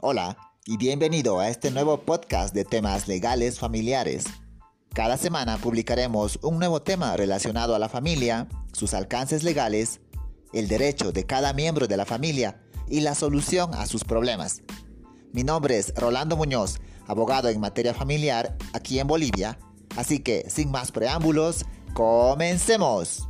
Hola y bienvenido a este nuevo podcast de temas legales familiares. Cada semana publicaremos un nuevo tema relacionado a la familia, sus alcances legales, el derecho de cada miembro de la familia y la solución a sus problemas. Mi nombre es Rolando Muñoz, abogado en materia familiar aquí en Bolivia, así que sin más preámbulos, comencemos.